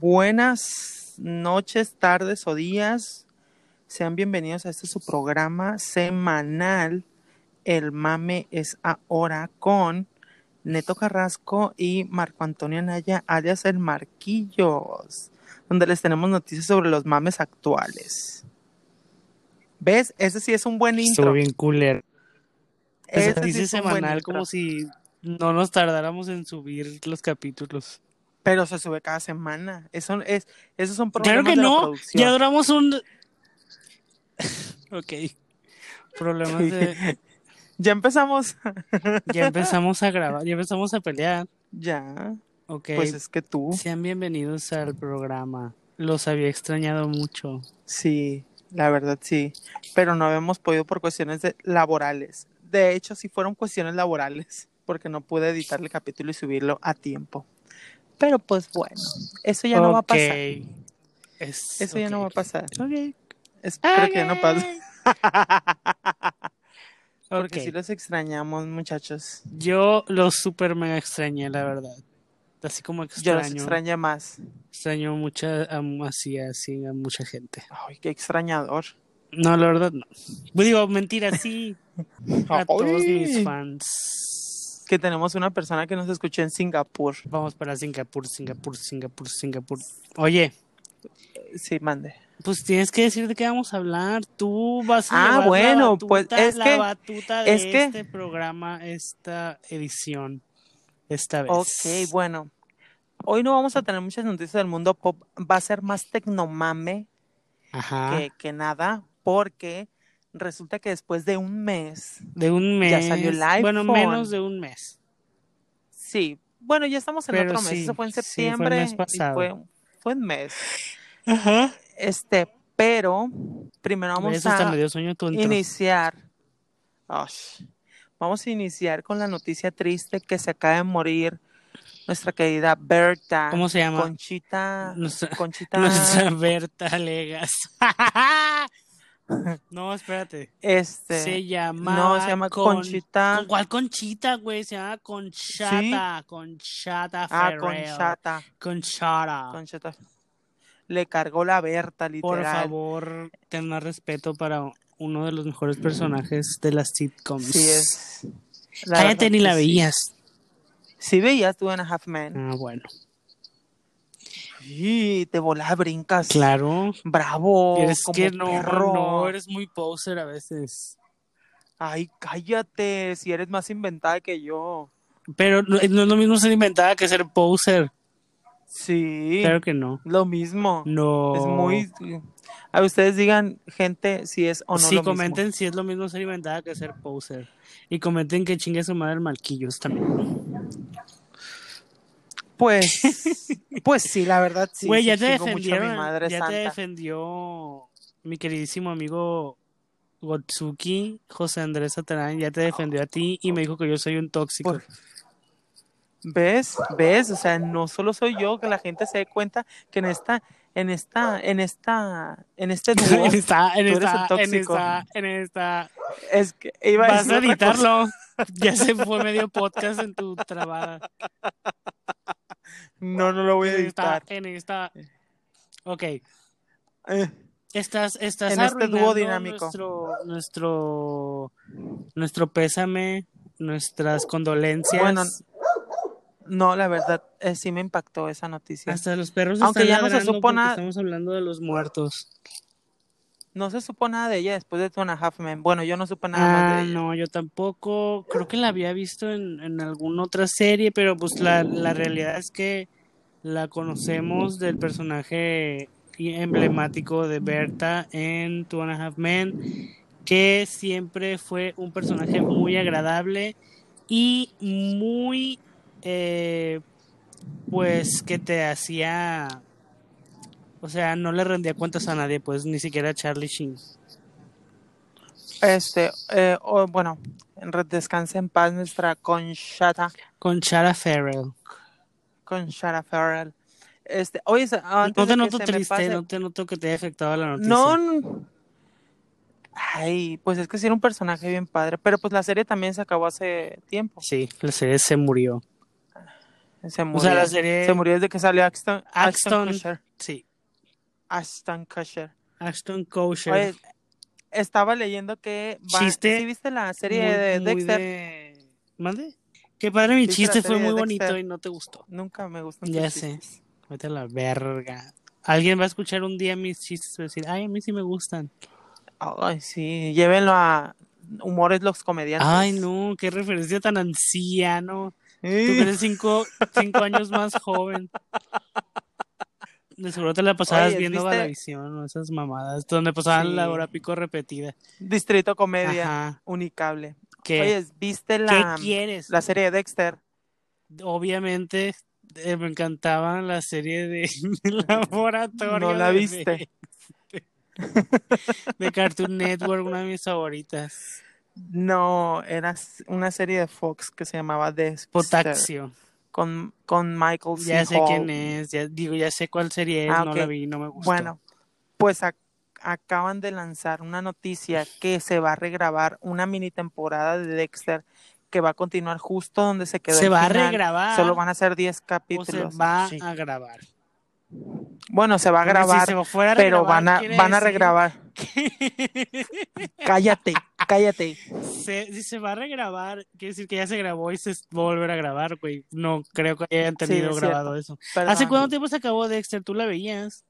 Buenas noches, tardes o días. Sean bienvenidos a este su programa semanal. El mame es ahora con Neto Carrasco y Marco Antonio Naya, alias el Marquillos, donde les tenemos noticias sobre los mames actuales. ¿Ves? Ese sí es un buen intro. Estuvo bien cooler. Ese Ese sí dice es semanal como si no nos tardáramos en subir los capítulos. Pero se sube cada semana. Eso es, esos son Claro problemas que de la no, producción. ya duramos un... ok. Problemas de... Ya empezamos. Ya empezamos a grabar, ya empezamos a pelear. ya. Ok. Pues es que tú. Sean bienvenidos al programa. Los había extrañado mucho. Sí, la verdad sí. Pero no habíamos podido por cuestiones de- laborales. De hecho, sí fueron cuestiones laborales, porque no pude editar el capítulo y subirlo a tiempo. Pero pues bueno, eso ya no va a pasar. Ok. Es- Eso ya no va a pasar. Ok. Espero que ya no pase. Porque sí los extrañamos, muchachos. Yo los super mega extrañé, la verdad. Así como Yo extraño. los extrañé más. extraño mucha, a, así, así, a mucha gente. Ay, qué extrañador. No, la verdad no. Digo, mentira, sí. A todos mis fans. Que tenemos una persona que nos escuchó en Singapur. Vamos para Singapur, Singapur, Singapur, Singapur. Oye, Sí, mande. pues tienes que decir de qué vamos a hablar. Tú vas a Ah, llevar la bueno, batuta, pues, es la que- batuta de es que- este programa, esta edición, esta vez. Ok, bueno. Hoy no vamos a tener muchas noticias del mundo pop. Va a ser más tecnomame Ajá. que, que nada, porque resulta que después de un mes, De un mes. Ya salió el Bueno, iPhone. menos de un mes. sí, bueno, ya estamos en Pero otro mes. Eso fue en sí, fue el septiembre. mes fue, fue un mes. Ajá. Este, pero primero vamos Eso a iniciar. Vamos a iniciar con la noticia triste que se acaba de morir nuestra querida Berta. ¿Cómo se llama? Conchita. Nuestra, Conchita. nuestra Berta Legas. no, espérate. Este. Se llama. no, se llama Conchita. ¿Con cuál Conchita, güey? Se llama Conchata. Conchata Ah. Conchata. Conchata. Conchata. Le cargó la Berta, literal. Por favor, ten más respeto para uno de los mejores personajes de las sitcoms. Sí es. La Cállate, ni la sí. veías. Sí veías tú en a Half Man. Ah, bueno. Sí, te volás, brincas. Claro. Bravo. Eres como que no, perro. no, eres muy poser a veces. Ay, cállate. Si eres más inventada que yo. Pero no, no es lo mismo ser inventada que ser poser. Sí. Claro que no. Lo mismo. No. Es muy. A ustedes digan, gente, si es o no sí, lo mismo. comenten si es lo mismo ser inventada que ser poser. Y comenten que chingue su madre el Malquillos también. Pues, pues sí, la verdad sí. Güey, ya te chingo mucho a defendieron. mi madre ya te defendió mi queridísimo amigo Gotsuki, José Andrés Satarán. Ya te defendió a ti y me dijo que yo soy un tóxico. Por- ¿Ves? ¿Ves? O sea, no solo soy yo, que la gente se dé cuenta que en esta, en esta, en esta, en este dúo, en esta, en tú eres esta, en esta, en esta. es que iba a Vas decir a editarlo. Ya se fue medio podcast en tu trabada. No, no lo voy a En esta, editar. en esta. Ok. Eh, Estás, estás En este dúo dinámico. Nuestro, nuestro, nuestro pésame, nuestras condolencias. Bueno, no, la verdad, eh, sí me impactó esa noticia. hasta los perros Aunque están ya no se supo nada- Estamos hablando de los muertos. No se supo nada de ella después de Two and a Half Men. Bueno, yo no supe nada más Ah, de ella. no, yo tampoco. Creo que la había visto en, en alguna otra serie, pero pues la, la realidad es que la conocemos del personaje emblemático de Berta en Two and a Half Men, que siempre fue un personaje muy agradable y muy, eh, pues, que te hacía, o sea, no le rendía cuentas a nadie, pues, ni siquiera a Charlie Sheen. Este, eh, oh, bueno, descanse en paz nuestra Conchata, Con Chara Farrell. Conchata Farrell. Este, oye, antes No te que noto me triste, pase- no te noto que te haya afectado la noticia. No, ay, pues es que sí era un personaje bien padre, pero pues la serie también se acabó hace tiempo. Sí, la serie se murió. Se O murió, sea, la serie. se murió desde que salió Ashton Ashton. Kutcher. Sí. Ashton Kutcher. Ashton Kutcher. Oye, estaba leyendo que va, Chiste ¿sí viste la serie Muy- de Dexter? de- ¿Mande? Qué padre mi ¿Viste la chiste, fue muy bonito Dexter? y no te gustó. Nunca me gustan Ya sé. chistes. Vete a la verga. Alguien va a escuchar un día mis chistes y va a decir, ay, a mí sí me gustan. Ay, sí, llévenlo a humores los comediantes. Ay, no, qué referencia tan anciano. Tú Eh. eres cinco, cinco años más joven. De seguro te la pasabas Oye, viendo ¿viste? Galavisión o esas mamadas, donde pasaban la hora pico repetida. Distrito Comedia, Ajá. Unicable. ¿Qué, Oye, ¿viste ¿Qué la, quieres? la serie de Dexter? Obviamente eh, me encantaba la serie de Laboratorio. No la viste. De Cartoon Network, una de mis favoritas. No, era una serie de Fox que se llamaba Dexter. Potaxio. Con, con Michael C. Ya sé Hall. quién es, ya, digo, ya sé cuál serie es, Ah, no la vi, no me gustó. Bueno, pues ac- acaban de lanzar una noticia que se va a regrabar una mini temporada de Dexter que va a continuar justo donde se quedó se el va a regrabar Solo van a ser 10 o se capítulos. va Sí. a grabar. Bueno, se va a grabar, si se fuera a pero regrabar, van a, van a regrabar. Cállate, cállate. se- si se va a regrabar, quiere decir que ya se grabó y se va a volver a grabar, güey. No creo que hayan tenido es grabado cierto. eso. ¿Hace cuánto tiempo se acabó Dexter? ¿Tú la veías?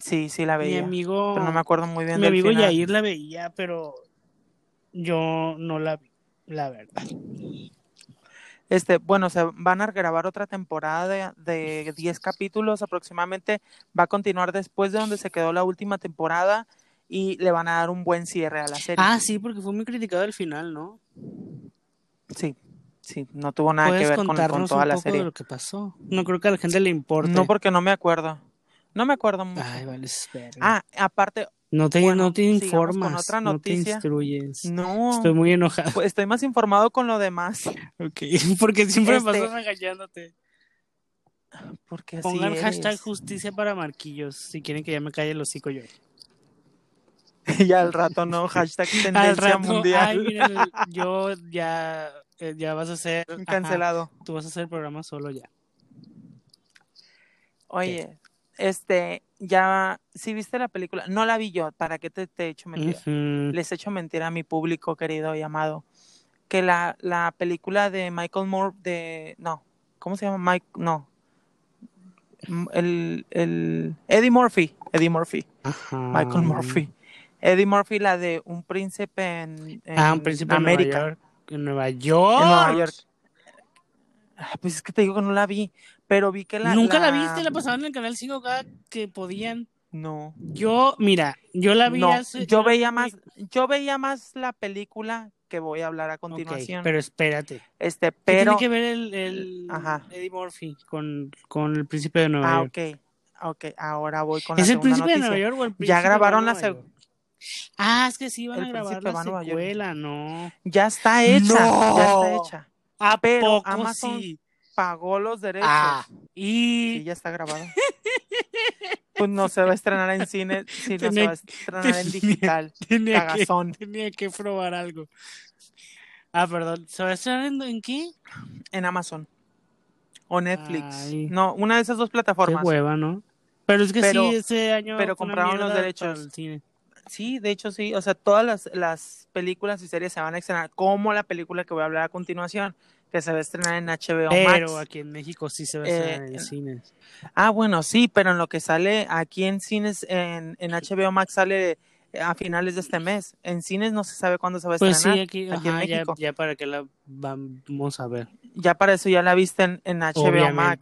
Sí, sí la Mi veía. amigo, Pero no me acuerdo muy bien mi amigo final. Yair la veía, pero yo no la vi, la verdad. Este, bueno, se van a grabar otra temporada de, de 10 capítulos aproximadamente. Va a continuar después de donde se quedó la última temporada y le van a dar un buen cierre a la serie. Ah, sí, porque fue muy criticado el final, ¿no? Sí, sí, no tuvo nada que ¿Puedes ver con, con toda un la poco de serie. lo que pasó? No creo que a la gente le importe. No, porque no me acuerdo. No me acuerdo mucho. Ay, vale, espera. Ah, aparte, no te, bueno, no te informas, con otra no te noticia. instruyes. no, Estoy muy enojada. pues estoy más informado con lo demás. Ok, porque siempre Este- me paso regañándote. Porque así Pongan hashtag justicia para Marquillos si quieren que ya me calle el hocico yo. y al rato no, hashtag Al tendencia rato, mundial. ay, miren, yo ya, eh, ya vas a ajá, Cancelado. tú vas a hacer el programa solo ya. Oye, este, ya, si viste la película, no la vi yo, ¿para qué te, te he hecho mentira? Ujú. Les he hecho mentira a mi público querido y amado. Que la, la película de Michael Moore, de, no, ¿cómo se llama? Mike, no. El, el, Eddie Murphy, Eddie Murphy, Ajá. Michael Murphy. Eddie Murphy, la de Un Príncipe en, Ah, un príncipe América, Nueva York. En Nueva York. en Nueva York. Ah, Pues es que te digo que no la vi, pero vi que la... Nunca la viste, la pasaban en el canal 5 cada que podían. No. Yo, mira, yo la vi No, hace- yo veía más, yo veía más la película que voy a hablar a continuación. pero espérate. este, ¿Qué pero tiene que ver el, el Ajá. Eddie Murphy con, con el príncipe de Nueva ah, York? ok, ok, ahora voy con la ¿Es el segunda príncipe de. Nueva York o el príncipe Ya grabaron la Nueva seg- York? Ah, es que sí iban El a grabar la secuela, no. Ya está hecha, ya está hecha. ¿A Pero poco Amazon sí? Pagó los derechos. Ah, Sí, y ya está grabado. pues no se va a estrenar en cine, sí, no se Tenía- va a estrenar en tenía- digital. tenía que, tenía que probar algo. Ah, perdón. ¿Se va a estrenar en, en qué? En Amazon. O Netflix. Ay. No, una de esas dos Qué plataformas. hueva, ¿no? Pero es que Pero- sí, ese año pero compraron los derechos. para el cine. Sí, de hecho sí. O sea, todas las, las películas y series se van a estrenar, como la película que voy a hablar a continuación, que se va a estrenar en HBO Pero Max. aquí en México sí se va a Eh, estrenar en cines. Ah, bueno, sí, pero en lo que sale aquí en cines, en, en HBO Max sale a finales de este mes. En cines no se sabe cuándo se va a Pues estrenar. sí, aquí, aquí en ajá, ya, México. ya para que la vamos a ver. Ya para eso ya la viste en, en HBO Max.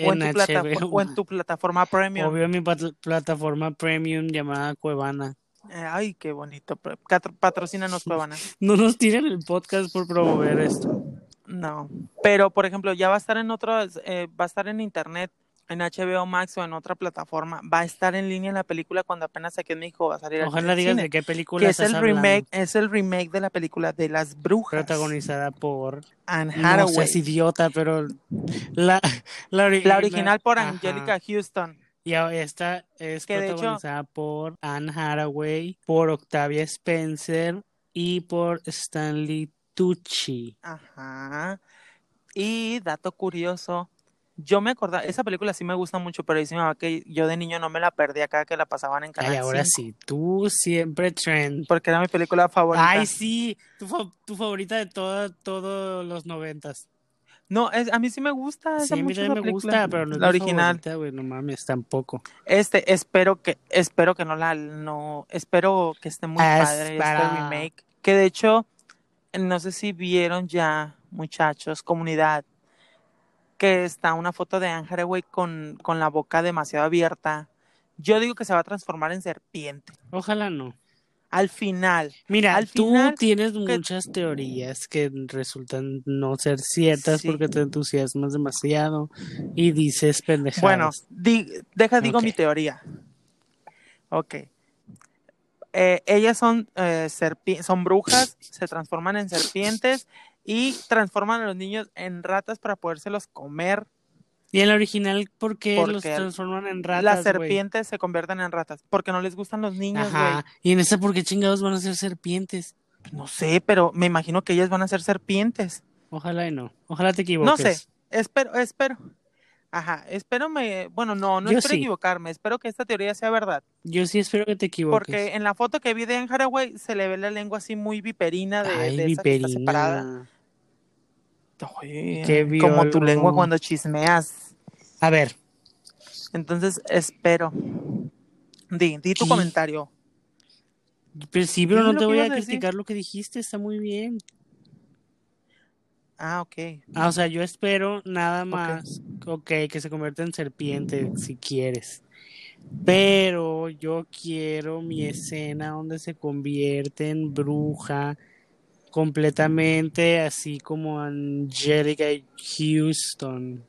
O en, en tu HBO. o en tu plataforma premium. Obvio mi plataforma premium llamada Cuevana. Eh, Ay, qué bonito. Patro- Patrocínanos, Cuevana. No nos tiren el podcast por promover esto. No, pero por ejemplo, ya va a estar en otros, eh, va a estar en internet, en HBO Max o en otra plataforma, va a estar en línea la película cuando apenas aquí en México va a salir al Ojalá digas cine, de qué película que es el hablando. remake, es el remake de la película de las brujas, protagonizada por Anne no Hathaway, seas idiota pero la la original, la original por ajá. Angelica Houston, y esta es Que de hecho- protagonizada por Anne Hathaway por Octavia Spencer y por Stanley Tucci ajá, Y dato curioso, yo me acordaba, esa película sí me gusta mucho, pero dice que yo de niño no me la perdía acá que la pasaban en Canal Ay, ahora 5, sí, tú siempre trend. porque era mi película favorita. Ay, sí, tu, tu favorita de toda- todos los noventas. No, es, a mí sí me gusta, Sí, a mí también me película, gusta, pero no es la original. güey, no mames, tampoco. Este, espero que, espero que no la, no, espero que esté muy padre este remake. Que de hecho, no sé si vieron ya, muchachos, comunidad, que está una foto de Anne Hathaway con, con la boca demasiado abierta. Yo digo que se va a transformar en serpiente. Ojalá no. Al final. Mira, Al tú tienes que- muchas teorías que resultan no ser ciertas Sí. porque te entusiasmas demasiado y dices pendejadas. Bueno, di- deja, digo mi teoría. Ok. Eh, ellas son, eh, son brujas, se transforman en serpientes y transforman a los niños en ratas para podérselos comer. Y en la original, ¿por qué los Porque transforman en ratas, Las serpientes se convierten en ratas porque no les gustan los niños, güey. Ajá. Y en esa, ¿por qué chingados van a ser serpientes? No sé, pero me imagino que ellas van a ser serpientes. Ojalá y no. Ojalá te equivoques. No sé, espero, espero. Aja, espero me, bueno, no, no Yo espero sí. equivocarme, espero que esta teoría sea verdad. Yo sí espero que te equivoques. Porque en la foto que vi de Anne Hathaway se le ve la lengua así muy viperina de, Ay, de esa que está separada. Oye, Qué como tu lengua cuando chismeas. A ver, Entonces, espero. Di, di tu ¿Qué? comentario. pero sí, pero no te voy a criticar lo que dijiste, está muy bien. Ah, ok. Ah, o sea, yo espero nada más, ok, que se convierta en serpiente si quieres. Pero yo quiero mi escena donde se convierte en bruja completamente así como Angelica Houston.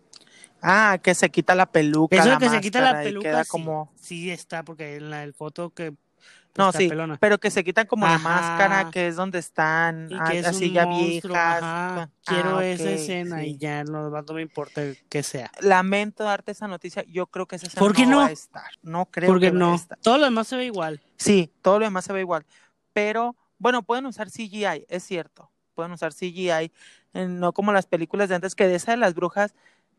Ah, que se quita la peluca. Eso la que se quita la peluca, queda sí, como. sí está, porque en la foto que pues, No, sí, pelona. pero que se quitan como la máscara, que es donde están Y ah, que es así ya monstruo, viejas. ajá. Ah, Quiero esa escena sí. y ya no me importa que sea. Lamento darte esa noticia. Yo creo que esa escena ¿Por qué no, no? va a estar. No creo Porque que a no, estar. todo lo demás se ve igual. Sí, todo lo demás se ve igual. Pero, bueno, pueden usar CGI, es cierto. Pueden usar CGI, eh, no como las películas de antes, que de esa de las brujas,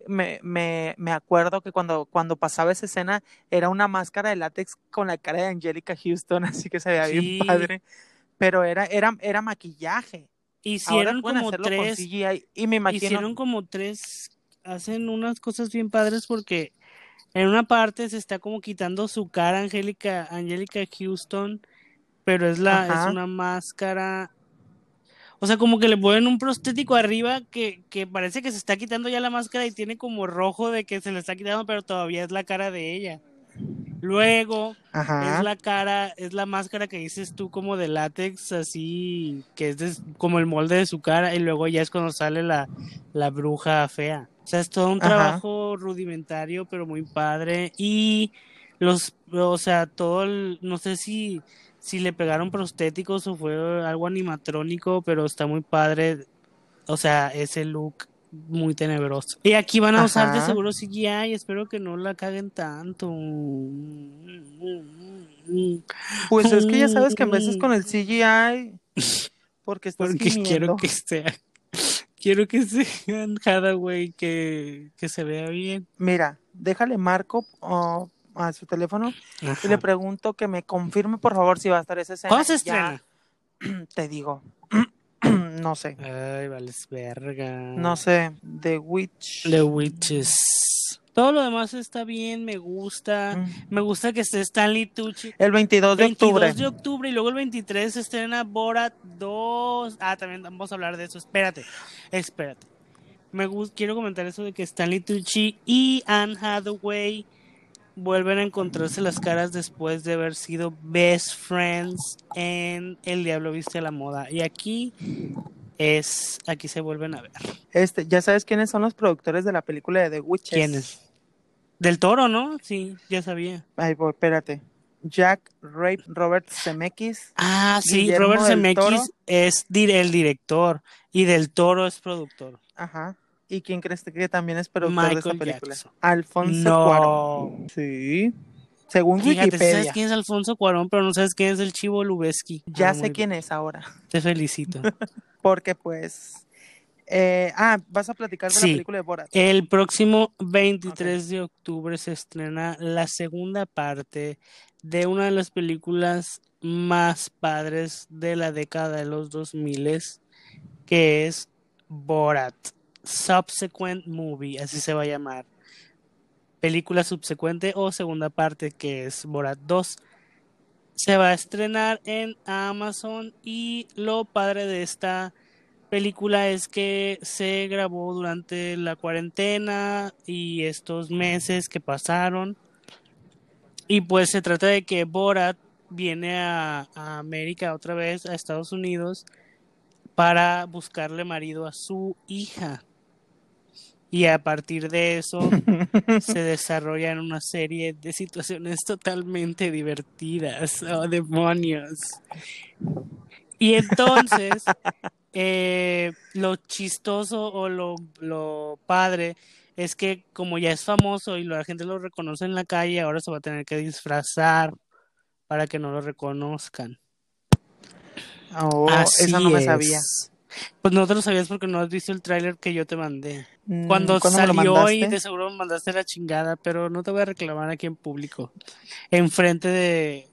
me, me, me acuerdo que cuando, cuando pasaba esa escena era una máscara de látex con la cara de Angelica Houston, así que se veía Sí. bien padre. Pero era, era, era maquillaje. Ahora Hicieron pueden como hacerlo con tres, CGI y me imagino. hicieron como tres, hacen unas cosas bien padres porque en una parte se está como quitando su cara Angélica, Angélica Houston, pero es la, Ajá. es una máscara. O sea, como que le ponen un prostético arriba que, que parece que se está quitando ya la máscara y tiene como rojo de que se le está quitando, pero todavía es la cara de ella. Luego, Ajá. es la cara, es la máscara que dices tú como de látex, así, que es des- como el molde de su cara, y luego ya es cuando sale la, la bruja fea. O sea, es todo un Ajá. trabajo rudimentario, pero muy padre. Y los, o sea, todo el, no sé si, si le pegaron prostéticos o fue algo animatrónico, pero está muy padre. O sea, ese look muy tenebroso. Y aquí van a usar de seguro CGI, espero que no la caguen tanto. Pues es que ya sabes que en veces con el CGI, porque estás Porque gimiendo. quiero que sea, quiero que sea Hathaway que, que se vea bien. Mira, déjale marco oh, a su teléfono y le pregunto que me confirme por favor si va a estar esa escena. ¿Cuándo se Ya, estrena? Te digo. no sé. Ay, vales verga. No sé. The Witch. The Witches. Todo lo demás está bien, me gusta. Mm. Me gusta que esté Stanley Tucci. El 22 de 22 octubre. de octubre y luego el 23 se estrena Borat 2. Ah, también vamos a hablar de eso. Espérate, espérate. Me gus- quiero comentar eso de que Stanley Tucci y Anne Hathaway vuelven a encontrarse las caras después de haber sido best friends en El Diablo Viste a la Moda. Y aquí es, aquí se vuelven a ver. Este, ya sabes quiénes son los productores de la película de The Witches. ¿Quiénes? Del Toro, ¿no? Sí, ya sabía. Ay, voy, espérate. Jack Rape Robert Zemeckis. Ah, sí, Guillermo Robert Zemeckis Toro. es el director y Del Toro es productor. Ajá. ¿Y quién crees que también es productor de esta Michael película? Jackson. Alfonso No. Cuarón. Sí. Según Fíjate, Wikipedia. sabes quién es Alfonso Cuarón, pero no sabes quién es el Chivo Lubeski. Ya Ah, sé quién bien. es ahora. Te felicito. Porque pues Eh, ah, vas a platicar de Sí. la película de Borat. El próximo 23 de octubre se estrena la segunda parte de una de las películas más padres de la década de los 2000, que es Borat. Subsequent Movie, así se va a llamar. Película subsecuente o segunda parte, que es Borat 2. Se va a estrenar en Amazon y lo padre de esta película es que se grabó durante la cuarentena y estos meses que pasaron. Y pues se trata de que Borat viene a, América otra vez, a Estados Unidos, para buscarle marido a su hija. Y a partir de eso se desarrollan una serie de situaciones totalmente divertidas. ¡Oh, demonios! Y entonces, eh, lo chistoso o lo, lo padre es que como ya es famoso y la gente lo reconoce en la calle, ahora se va a tener que disfrazar para que no lo reconozcan. Oh, Así esa no me es. sabía. Pues no te lo sabías porque no has visto el tráiler que yo te mandé. Mm, Cuando ¿cuándo me lo salió y de seguro me mandaste la chingada, pero no te voy a reclamar aquí en público. Enfrente de,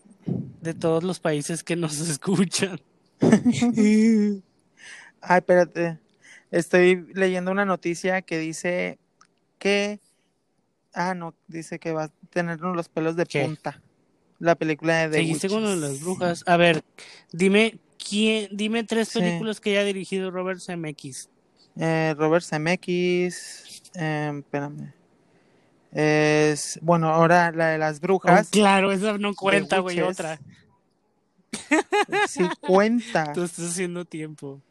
de todos los países que nos escuchan. Ay, espérate. Estoy leyendo una noticia que dice que. Ah, no, dice que va a tener los pelos de ¿Qué? punta. La película de The Seguiste con lo de las brujas. A ver, dime quién, dime tres Sí. películas que haya dirigido Robert Zemeckis. Eh, Robert Zemeckis. eh, espérame. Es. Bueno, ahora la de las Oh, brujas. claro, esa no cuenta, güey, otra. Sí cuenta. Tú estás haciendo tiempo.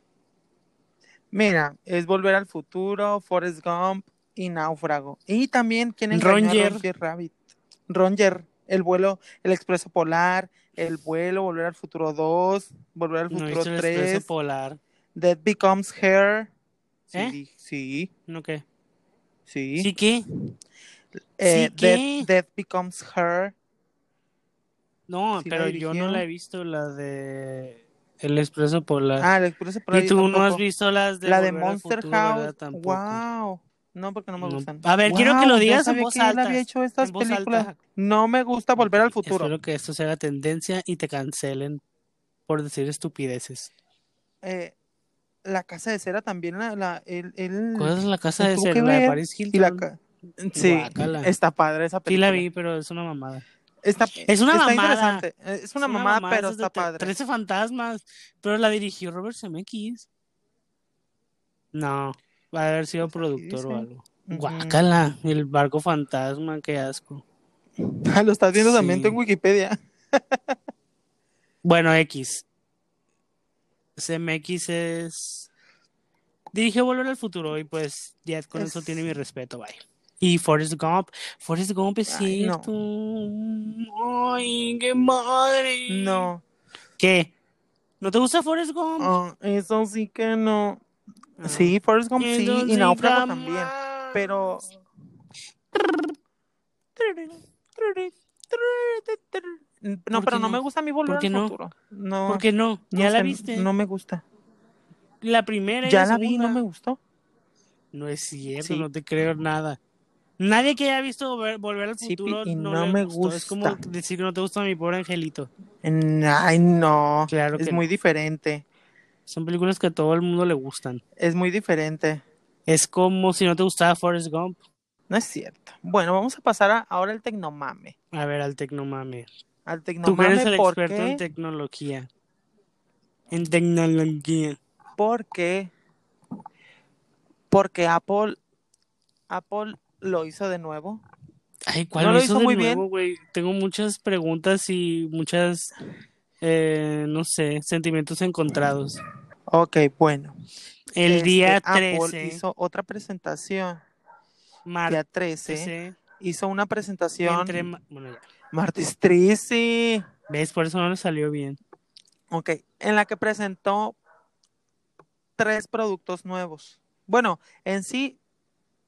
Mira, es Volver al Futuro, Forrest Gump y Náufrago. Y también, ¿quién Roger. Roger Rabbit? Roger, el vuelo, el Expreso Polar, el vuelo, Volver al Futuro 2, Volver al No Futuro expreso 3, polar. Dead Becomes Her. Sí, ¿Eh? sí, ¿No qué? sí. ¿Sí qué? Eh, ¿Sí qué? Death, Death Becomes Her. No, Sí pero yo no la he visto, la de El expreso polar. Ah, el Expreso Polar. y tú no has visto las de La de Volver al Monster Futuro, ¿verdad? House. Tampoco. Wow. No, porque no me No. gustan. A ver, quiero que lo digas en voz que él alta, había hecho estas películas. alta. No me gusta volver al futuro. Espero que esto se haga tendencia y te cancelen por decir estupideces. Eh, la casa de cera también, la, la- el, el- ¿Cuál es la casa de cera? ¿La de Paris Hilton? y la ca- sí, Guácala. está padre esa Sí película. la vi, pero es una mamada. Está, Es una está mamada. interesante. Es una, mamada, pero esas de está padre. 13 fantasmas, pero la dirigió Robert Zemeckis. No, va a haber sido productor o algo. Ujú. Guácala, el barco fantasma, qué asco. Lo estás viendo también tú en Sí. Wikipedia. Bueno, X. CMX es. Dirigió Volver al Futuro y pues ya con eso Es- tiene mi respeto, bye. Y Forrest Gump. Forrest Gump es Ay, no. cierto. Ay, qué madre. No, ¿Qué? ¿No te gusta Forrest Gump? ah, eso sí que no. Ah. Sí, Forrest Gump sí, Entonces, y Náufrago también. Pero. No, ¿Por pero no no? me gusta a mí volver ¿Por qué al no? futuro. No. ¿Por qué no? no ¿Ya la sé, viste? No me gusta. La primera y Ya la la vi, no me gustó. No es cierto, Sí. no te creo nada. Nadie que haya visto Volver, Volver al Sí, Futuro y no, no le me gustó. Es como gusta. decir que no te gusta mi pobre angelito. Ay, no. Claro es que muy diferente. Son películas que a todo el mundo le gustan. Es muy diferente. Es como si no te gustaba Forrest Gump. No es cierto. Bueno, vamos a pasar a- ahora al tecnomame. A ver, al tecnomame. Al Tú que eres tecnomame el ¿por experto en qué? tecnología. En tecnología. Porque porque Apple Apple lo hizo de nuevo. Ay, ¿cuál No lo hizo hizo de muy nuevo, güey? Tengo muchas preguntas y muchas, eh, no sé, sentimientos encontrados. Ok, bueno. El Este, día Apple 13, hizo otra presentación. Día martes, 13 hizo una presentación. entre... ma- Bueno, ya. Martes 13. ¿Ves? Por eso no le salió bien. Ok, en la que presentó tres productos nuevos. Bueno, en sí,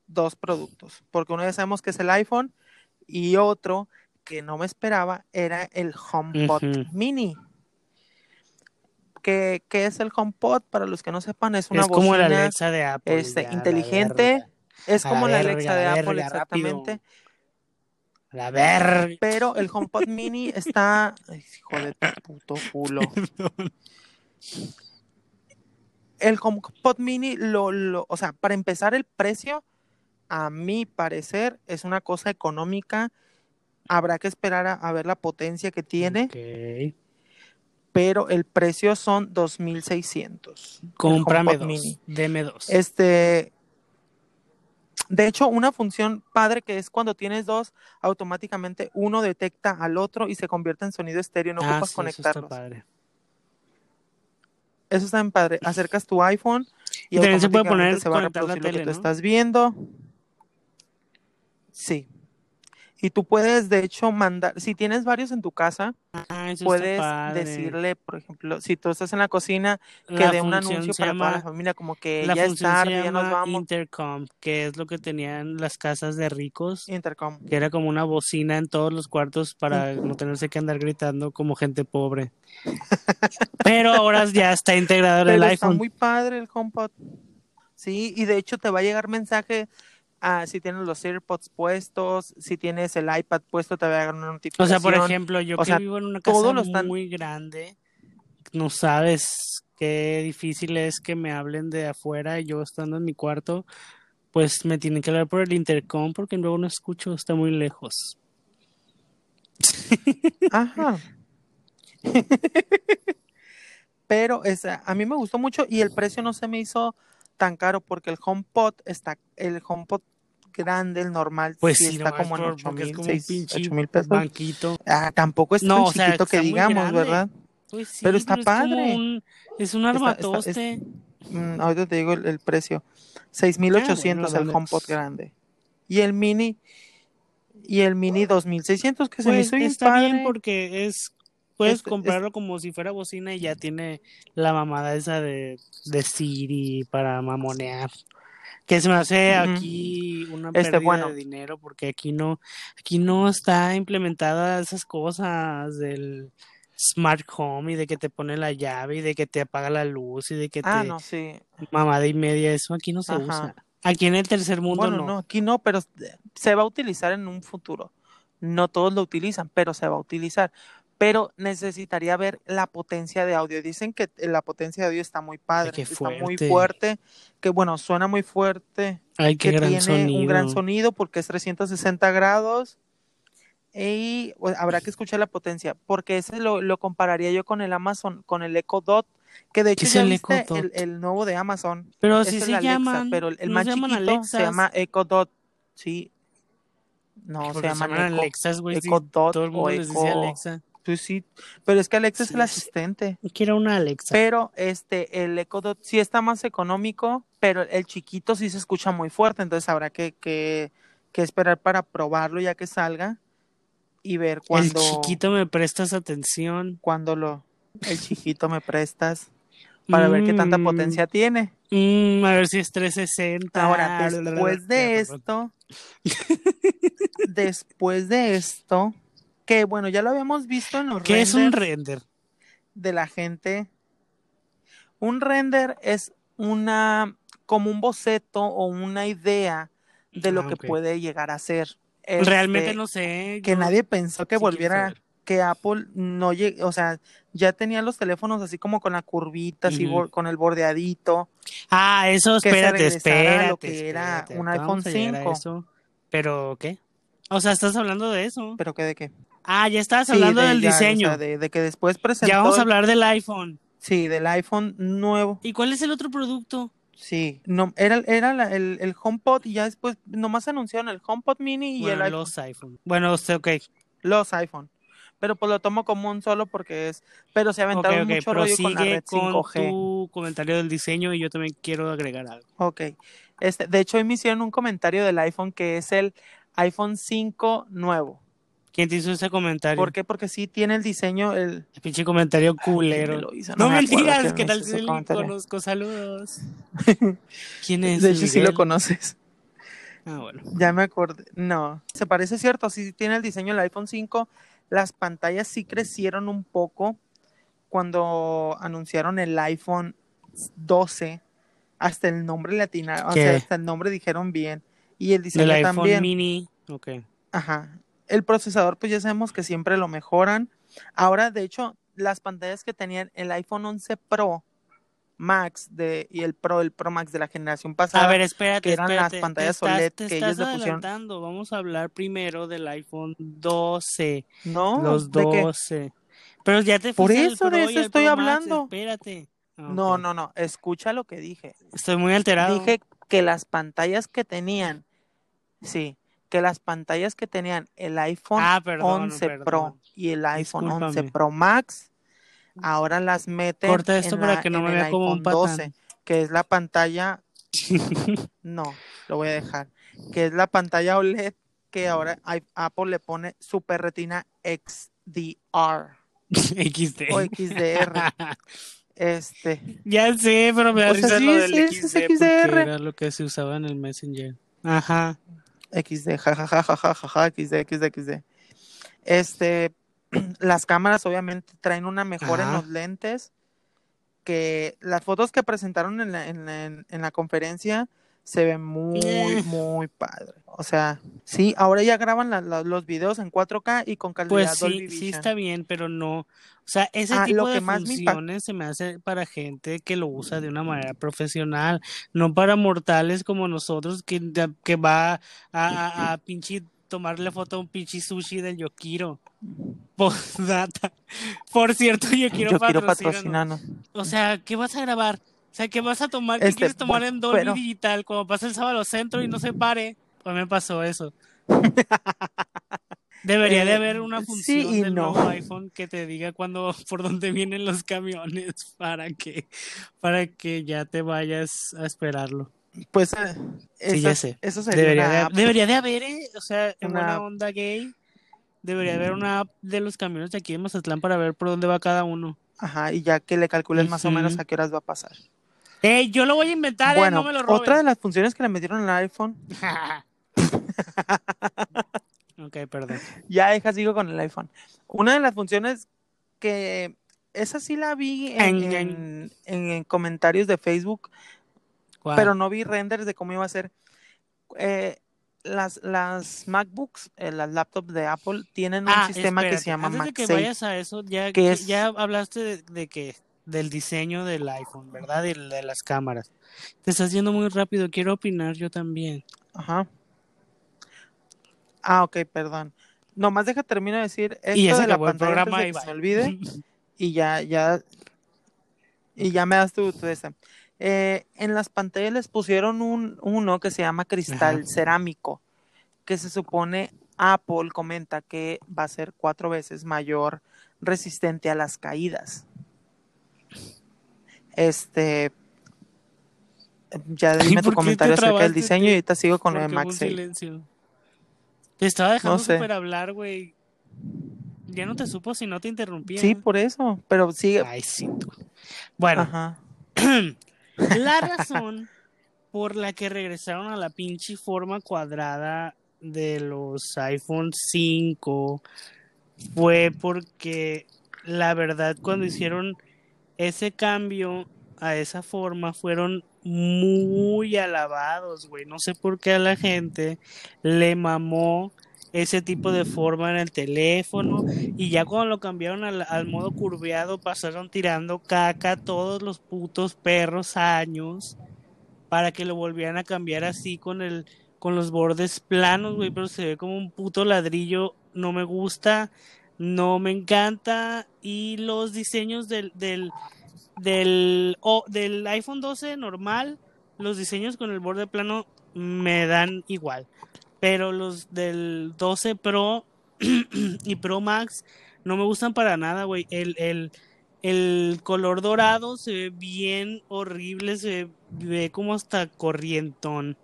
dos productos, porque uno ya sabemos que es el iPhone y otro que no me esperaba era el HomePod Ujú. Mini. ¿Qué, qué es el HomePod? Para los que no sepan, es una es como la Alexa de Apple. este, ya, inteligente. Es como la la verga, Alexa de verga, Apple, rápido. exactamente. La verga. Pero el HomePod mini está. Ay, hijo de puto culo. El HomePod mini, lo, lo, o sea, para empezar, el precio, a mi parecer, es una cosa económica. Habrá que esperar a, a ver la potencia que tiene, Ok. Pero el precio son 2600. el Cómprame HomePod dos. mini. Deme dos. Este, de hecho, una función padre que es cuando tienes dos, automáticamente uno detecta al otro y se convierte en sonido estéreo, no ah, ocupas sí, eso conectarlos. está padre. Eso está bien padre. Acercas tu iPhone y, Y también se puede poner se va a la reproducir lo que tú estás viendo. Sí. Y tú puedes, de hecho, mandar, si tienes varios en tu casa, Ah, puedes decirle, por ejemplo, si tú estás en la cocina, que La dé un anuncio para toda la familia, como que La ya es se tarde, ya nos vamos. Intercom, que es lo que tenían las casas de ricos, Intercom. que era como una bocina en todos los cuartos para no tenerse que andar gritando como gente pobre. Pero ahora ya está integrado en el Pero está iPhone. muy padre el HomePod. Sí, y de hecho te va a llegar mensaje ah, si tienes los AirPods puestos, si tienes el iPad puesto, te va a llegar una O notificación. sea, por ejemplo, yo O que sea, vivo en una casa muy grande, no sabes qué difícil es que me hablen de afuera y yo estando en mi cuarto, pues me tienen que hablar por el intercom porque luego no escucho, está muy lejos. Ajá. Pero esa, a mí me gustó mucho y el precio no se me hizo tan caro porque el HomePod está, el HomePod grande, el normal, Pues sí, sí, está como en por- 8 porque es mil, como un pinche mil pesos. banquito. Ah, tampoco es No, tan o sea, chiquito que digamos. ¿verdad? Pues sí, Pero está es como padre. un- es un Está- está- armatoste. Mm, ahorita te digo el, el precio. 6.800 Ah, bueno, el. HomePod grande. Y el mini, y el mini 2.600 que se me Pues hizo bien está padre. bien porque es puedes Este- comprarlo como si fuera bocina y ya tiene la mamada esa de, de Siri para mamonear. Que se me hace aquí una Este, pérdida bueno. de dinero porque aquí no aquí no está implementada esas cosas del smart home y de que te pone la llave y de que te apaga la luz y de que Ah, te no, sí. mamada y media eso aquí no se Ajá. usa. Aquí en el tercer mundo Bueno, no. no, aquí no, pero se va a utilizar en un futuro. No todos lo utilizan, pero se va a utilizar. Pero necesitaría ver la potencia de audio. Dicen que la potencia de audio está muy padre, qué está muy fuerte. que bueno, suena muy fuerte, Ay, qué que gran tiene sonido. un gran sonido porque es 360 grados y habrá que escuchar la potencia, porque ese lo, lo compararía yo con el Amazon, con el Echo Dot, que de hecho es ya el viste el, el nuevo de Amazon. Pero Ese si es se Alexa, llaman, pero el, más se chiquito se Alexas. llama Echo Dot, sí. No, Ay, se ¿por qué llaman Echo, Alexas? Si Echo Dot todo el mundo o les dice Alexa. Pues sí, pero es que Alexa es Sí, el sí. asistente. Quiero una Alexa. Pero este, el Echo Dot sí está más económico, pero el chiquito sí se escucha muy fuerte, entonces habrá que, que, que esperar para probarlo ya que salga y ver El cuando, chiquito me prestas atención. cuando lo, el chiquito me prestas para ver qué tanta Mm, potencia tiene. mm, a ver si es 360. Ahora, después de esto, después de esto, que bueno, ya lo habíamos visto en los ¿Qué es un render? de la gente. Un render es una como un boceto o una idea de lo Ah, que puede llegar a ser. Realmente Este, no sé. que nadie pensó que sí volviera, que Apple no llegue, o sea, ya tenía los teléfonos así como con la curvita, con el bordeadito. Ah, eso, que se espérate, a espérate. lo que era un iPhone a llegar a 5. eso. Pero, ¿qué? O sea, estás hablando de eso. Pero que de qué? Ah, ya estabas Sí, hablando de- del ya, o sea, diseño. de, de que después presentó. Ya vamos a hablar del iPhone. Sí, del iPhone nuevo. ¿Y cuál es el otro producto? Sí, no, era, era la- el, el HomePod y ya después nomás anunciaron el HomePod mini y Bueno, el iPhone, los iPhone. Bueno, ok. los iPhone. Pero pues lo tomo como un solo porque es, pero se aventaron ok. mucho rollo con la Prosigue red con 5G. tu comentario del diseño y yo también quiero agregar algo. Ok. Este, de hecho, hoy me hicieron un comentario del iPhone que es el iPhone 5 nuevo. ¿Quién te hizo ese comentario? ¿Por qué? Porque sí tiene el diseño, el... El pinche comentario ¿quién me culero. lo hizo? No, me digas, ¿qué tal si comentario. conozco? Saludos. ¿Quién es? De hecho, sí lo Miguel? conoces. Ah, bueno. Ya me acordé. No, se parece cierto, sí tiene el diseño del iPhone 5. Las pantallas sí crecieron un poco, cuando anunciaron el iPhone 12, hasta el nombre latinaron, o sea, hasta el nombre dijeron bien. Y el diseño iPhone también. mini. Ok. Ajá. El procesador, pues ya sabemos que siempre lo mejoran. Ahora, de hecho, las pantallas que tenían el iPhone 11 Pro Max de, y el Pro, el Pro Max de la generación pasada, A ver, espérate, que eran las pantallas estás, OLED que ellos le pusieron. Vamos a hablar primero del iPhone 12. ¿no? los ¿De qué? 12. Pero ya te Por eso, de eso estoy Pro Max, hablando. Espérate. Ah, No, no, no, escucha lo que dije. Estoy muy alterado. Dije que las pantallas que tenían, sí, que las pantallas que tenían el iPhone Ah, perdón, 11 perdón. Pro y el iPhone 11 Discúlpame. Pro Max, ahora las meten Corta esto en, para la- que no me el vea como un iPhone patán. 12, que es la pantalla, no, lo voy a dejar, que es la pantalla OLED que ahora Apple le pone Super Retina XDR XD. o XDR. Este, Ya sé, pero me da O sea, sí, lo del sí, XD, XDR. era lo que se usaba en el Messenger. Ajá. XD, jajajajajaja, XD, XD, XD. Este, las cámaras obviamente traen una mejora en los lentes, que las fotos que presentaron en la, en la- en la conferencia se ven muy, muy padre. O sea, sí, ahora ya graban la- la- los videos en 4K y con calidad Pues Dolby sí, sí está bien, pero no. O sea, ese Ah, tipo lo de que más me impacta- funciones se me hace para gente que lo usa de una manera profesional, no para mortales como nosotros que, que va a, a, a pinche tomarle foto a un pinche sushi del Yokiro. Por cierto, Yokiro Yo quiero patrocinarnos. O sea, ¿qué vas a grabar? O sea, ¿qué vas a tomar? ¿Qué Este, quieres tomar bueno, en Dolby Digital cuando pasa el sábado centro y no se pare? Pues me pasó eso. Debería de Eh, haber una sí función y del no. nuevo iPhone que te diga cuando por dónde vienen los camiones para que para que ya te vayas a esperarlo. Pues eh, Sí, ya eso- sé. Eso sería Debería de, app. debería de haber, ¿eh? o sea, en Una onda gay, debería haber una app de los camiones de aquí de Mazatlán para ver por dónde va cada uno. Ajá, y ya que le calcules más o menos a qué horas va a pasar. ¡Ey, yo lo voy a inventar, eh! Bueno, No me lo robes. otra de las funciones que le metieron al iPhone, ok, perdón. ya deja, sigo con el iPhone. Una de las funciones que esa sí la vi en, En- en- en- en comentarios de Facebook, pero no vi renders de cómo iba a ser. Eh, las, las MacBooks, eh, las laptops de Apple, tienen un Ah, sistema que se llama Antes de que vayas a eso, ya, que que- es- ya hablaste de, de que del diseño del iPhone, ¿verdad? Y de las cámaras. Te estás yendo muy rápido, quiero opinar yo también. Ajá. Ah, ok, perdón. Nomás deja termino de decir esto Y ya se de la acabó el pantalla antes programa de y que se olvide. y ya, ya, y ya me das tu, tu esa. Eh, en las pantallas les pusieron un, uno que se llama cristal Ajá. cerámico, que se supone Apple comenta que va a ser cuatro veces mayor resistente a las caídas. Este, ya dime tu ¿por qué te comentario acerca del diseño y ahorita sigo con lo de silencio. Te estaba dejando No sé. súper hablar, güey. Ya no te supo si no te interrumpía. Sí, por eso, pero sigue. Ay, sí. Bueno, Ajá. La razón por la que regresaron a la pinche forma cuadrada de los iPhone 5 fue porque la verdad cuando hicieron ese cambio a esa forma fueron muy alabados, güey. No sé por qué a la gente le mamó ese tipo de forma en el teléfono y ya cuando lo cambiaron al, modo curveado pasaron tirando caca todos los putos perros años para que lo volvieran a cambiar así con el con los bordes planos, güey, pero se ve como un puto ladrillo, no me gusta, no me encanta y los diseños del del del, del iPhone 12 normal, los diseños con el borde plano me dan igual. Pero los del 12 Pro y Pro Max no me gustan para nada, güey. El, el, el color dorado se ve bien horrible, se ve como hasta corrientón.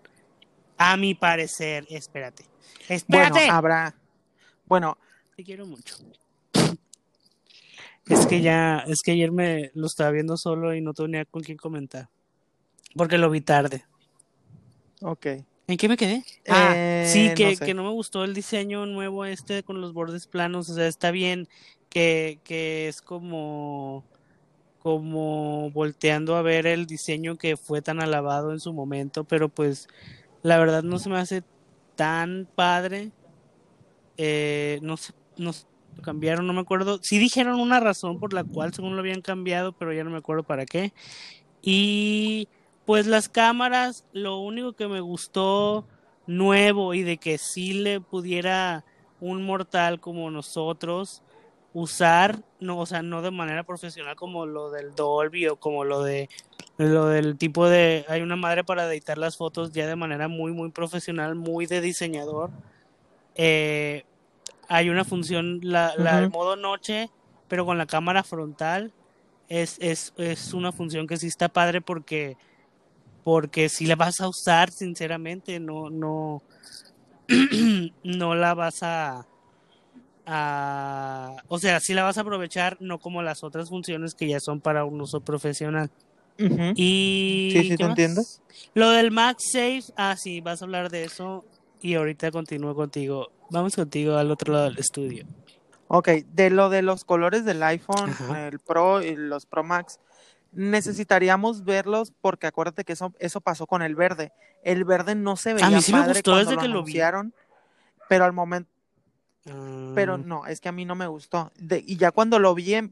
A mi parecer, espérate. Bueno, Espérate. habrá. Bueno, Te quiero mucho. Es que ya, es que ayer me lo estaba viendo solo y no tenía con quién comentar. Porque lo vi tarde. ok. ¿En qué me quedé? Ah, Eh, sí, no que, sé. que no me gustó el diseño nuevo este con los bordes planos. O sea, está bien que, que es como como volteando a ver el diseño que fue tan alabado en su momento, pero pues la verdad no se me hace tan padre. Eh, no sé, no sé, lo cambiaron, no me acuerdo. Sí dijeron una razón por la cual según lo habían cambiado, pero ya no me acuerdo para qué. Y pues las cámaras, lo único que me gustó nuevo y de que sí le pudiera un mortal como nosotros usar, no, o sea, no de manera profesional como lo del Dolby o como lo de lo del tipo de hay una madre para editar las fotos ya de manera muy muy profesional, muy de diseñador. Eh, hay una función la, la el modo noche, pero con la cámara frontal es, es, es una función que sí está padre porque porque si la vas a usar sinceramente no no no la vas a o sea, si la vas a aprovechar, no como las otras funciones que ya son para un uso profesional. Y. Sí, sí, te entiendo. Lo del MagSafe, ah, sí, vas a hablar de eso. Y ahorita continúo contigo. Vamos contigo al otro lado del estudio. Ok, de lo de los colores del iPhone, el Pro y los Pro Max, necesitaríamos verlos porque acuérdate que eso, eso pasó con el verde. El verde no se veía a mí sí me gustó desde que lo anunciaron, pero al momento pero mm. no, es que a mí no me gustó. y ya cuando lo vi en,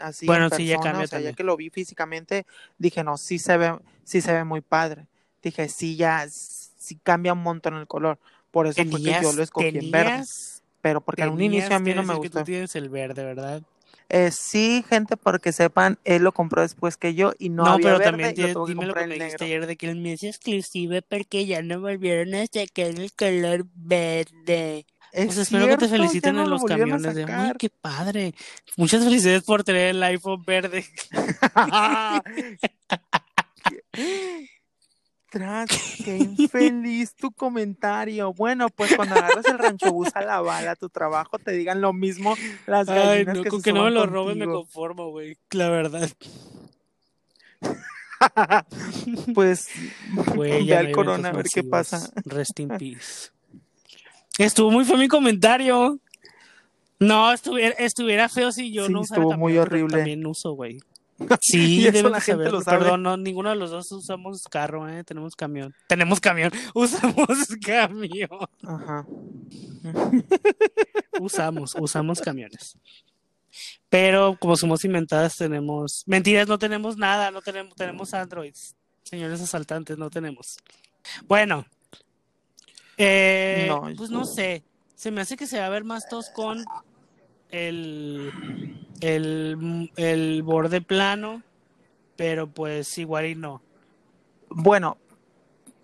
así bueno, en persona, sí, ya cambia o sea, ya que lo vi físicamente, dije, no, sí se ve, sí se ve muy padre. Dije, sí, ya, sí cambia un montón el color. Por eso fue que yo lo escogí en verde. Pero porque en un inicio a mí no me gustó. Que tú tienes el verde, ¿verdad? Eh, sí, gente, porque sepan, él lo compró después que yo y no, no había pero verde, también tienes, dime lo que me dijiste ayer de que el mío es exclusivo porque ya no volvieron a sacar el color verde. Pues espero que te feliciten en los camiones de ¡Ay, qué padre! Muchas felicidades por tener el iPhone verde. Qué infeliz tu comentario. Bueno, pues cuando agarras el rancho bus a la bala a tu trabajo, te digan lo mismo las gallinas Ay, no, que con que no me lo roben me conformo, güey. La verdad. pues, güey, ya al corona a ver qué pasa. Rest in peace. Estuvo muy feo mi comentario. No, estuviera, estuviera feo si yo no usara estuvo muy horrible. También uso, güey. Sí, deben la gente lo sabe. Perdón, no, ninguno de los dos usamos carro, ¿eh? Tenemos camión. Tenemos camión. Usamos camión. Ajá. usamos, usamos camiones. Pero como somos inventadas, tenemos. Mentiras, no tenemos nada, no tenemos, tenemos androids. Señores asaltantes, no tenemos. Bueno, eh, pues no sé. Se me hace que se va a ver más toscón el, el, el borde plano, pero pues igual y no. Bueno,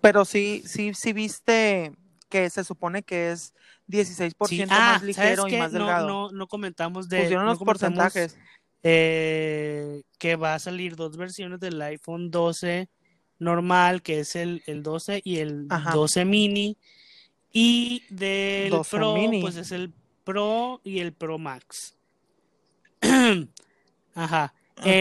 pero sí, sí, sí viste que se supone que es 16% ah, más ligero y más delgado. No, no, comentamos de. Pusieron los porcentajes. Eh, que va a salir dos versiones del iPhone 12 normal, que es el, el 12 y el 12 mini y del Pro, pues es el Pro y el Pro Max. Ajá.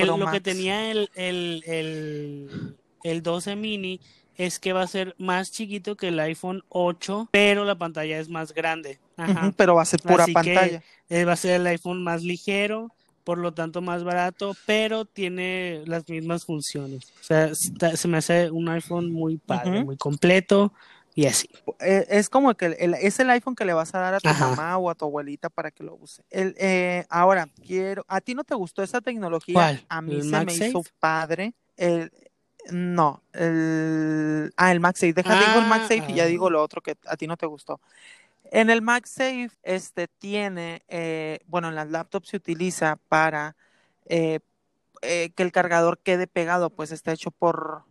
lo que tenía el, el, el, el 12 mini es que va a ser más chiquito que el iPhone 8, pero la pantalla es más grande. Ajá. pero va a ser pura pantalla. Eh, va a ser el iPhone más ligero, por lo tanto más barato, pero tiene las mismas funciones. O sea, se me hace un iPhone muy padre, muy completo, y así. Eh, es como que es el iPhone que le vas a dar a tu mamá o a tu abuelita para que lo use. El, eh, ahora, quiero, ¿a ti no te gustó esa tecnología? A mí se me hizo padre. El, no, el, ah, el MagSafe. Deja, digo el MagSafe y ya digo ah. lo otro que a ti no te gustó. En el MagSafe, este tiene, eh, bueno, en las laptops se utiliza para que el cargador quede pegado, pues está hecho por,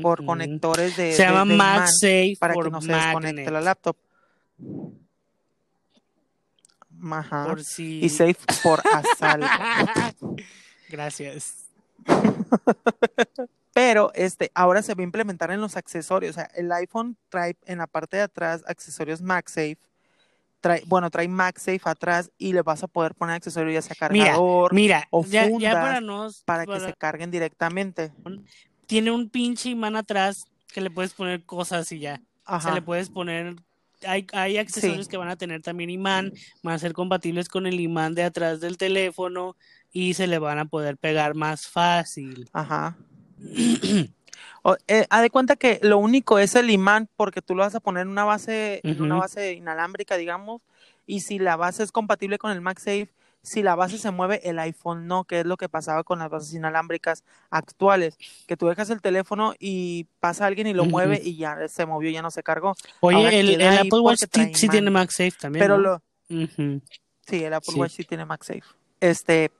por conectores de. Se llama MagSafe para que no se desconecte la laptop. Ajá. Y safe por asalto. Gracias. Pero este, ahora se va a implementar en los accesorios. O sea, el iPhone trae en la parte de atrás accesorios MagSafe. Trae, bueno, trae MagSafe atrás y le vas a poder poner accesorios ya sea cargador mira, o ya, fundas para, nos, para, que se carguen directamente tiene un pinche imán atrás que le puedes poner cosas y ya. O sea, le puedes poner hay, hay accesorios Sí. que van a tener también imán, van a ser compatibles con el imán de atrás del teléfono y se le van a poder pegar más fácil. Ajá. O- eh, haz de cuenta que lo único es el imán porque tú lo vas a poner en una base, en una base inalámbrica, digamos, y si la base es compatible con el MagSafe, si la base se mueve, el iPhone no, que es lo que pasaba con las bases inalámbricas actuales, que tú dejas el teléfono y pasa alguien y lo mueve y ya se movió, ya no se cargó. Oye, Ahora el, Apple Watch sí, tiene. MagSafe también, Pero ¿no? lo. Sí, el Apple Sí. Watch sí tiene MagSafe. Este,